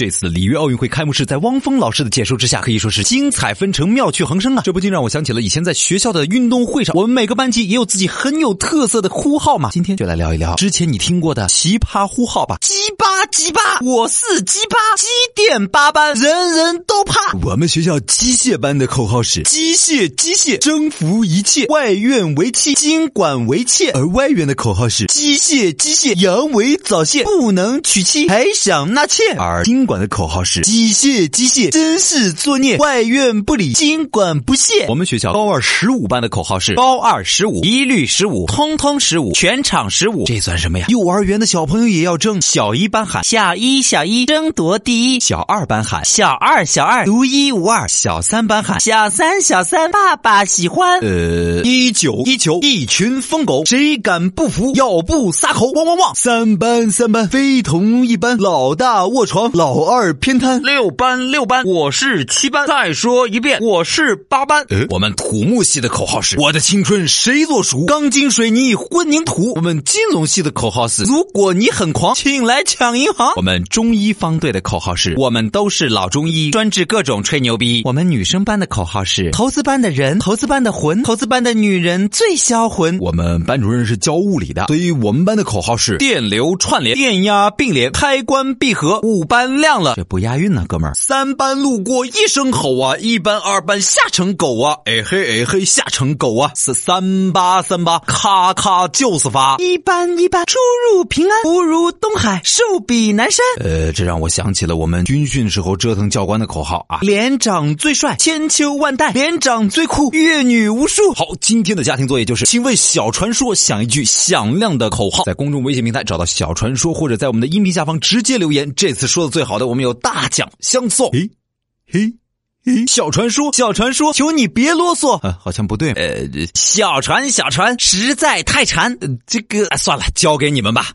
这次的里约奥运会开幕式，在汪峰老师的解说之下，可以说是精彩纷呈、妙趣横生啊！这不禁让我想起了以前在学校的运动会上，我们每个班级也有自己很有特色的呼号嘛。今天就来聊一聊之前你听过的奇葩呼号吧。鸡巴鸡巴，我是鸡巴，机电八班，人人都怕。我们学校机械班的口号是：机械机械，征服一切，外院为妻，经管为妾。而外院的口号是：机械机械，阳痿早泄，不能娶妻，还想纳妾。而经管的口号是：机械机械，真是作孽，外院不理，经管不屑。我们学校高二十五班的口号是：高二十五，一律十五，通通十五，全场十五。这算什么呀？幼儿园的小朋友也要争。小一班喊小一小一，争夺第一；小二班喊小二小二，独一无二；小三班喊小三小三，爸爸喜欢。呃，一九一九，一群疯狗，谁敢不服？要不撒口，汪汪汪！三班三班，非同一班，老大卧床，老二偏瘫。六班六班，我是七班。再说一遍，我是八班。呃，我们土木系的口号是：我的青春谁做主？钢筋水泥混凝土。我们金融系的口号是：如果你很狂，请来抢银行。我们中医方队的口号是：我们都是老中医，专治各种吹牛逼。我们女生班的口号是：投资班的人，投资班的魂，投资班的女人最销魂。我们班主任是教物理的，所以我们班的口号是：电流串联，电压并联，开关闭合。五班亮了，这不押韵呢，哥们儿。三班路过一声吼啊，一班二班吓成狗啊，哎嘿哎嘿吓成狗啊，是三八三八，咔咔就是发。一班一班出入平安，福如东海，寿比南山。呃，这让我想起了我们军训时候折腾教官的口号啊，连长最帅，千秋万代；连长最酷，阅女无数。好，今天的家庭作业就是，请为小传说想一句响亮的口号，在公众微信平台找到小传说，或者在我们的音频下方直接留言。这次说的最好的，我们有大奖相送。嘿，嘿。嘿，小传说，小传说，求你别啰嗦。啊，好像不对。呃，小传，小传，实在太馋。这个算了，交给你们吧。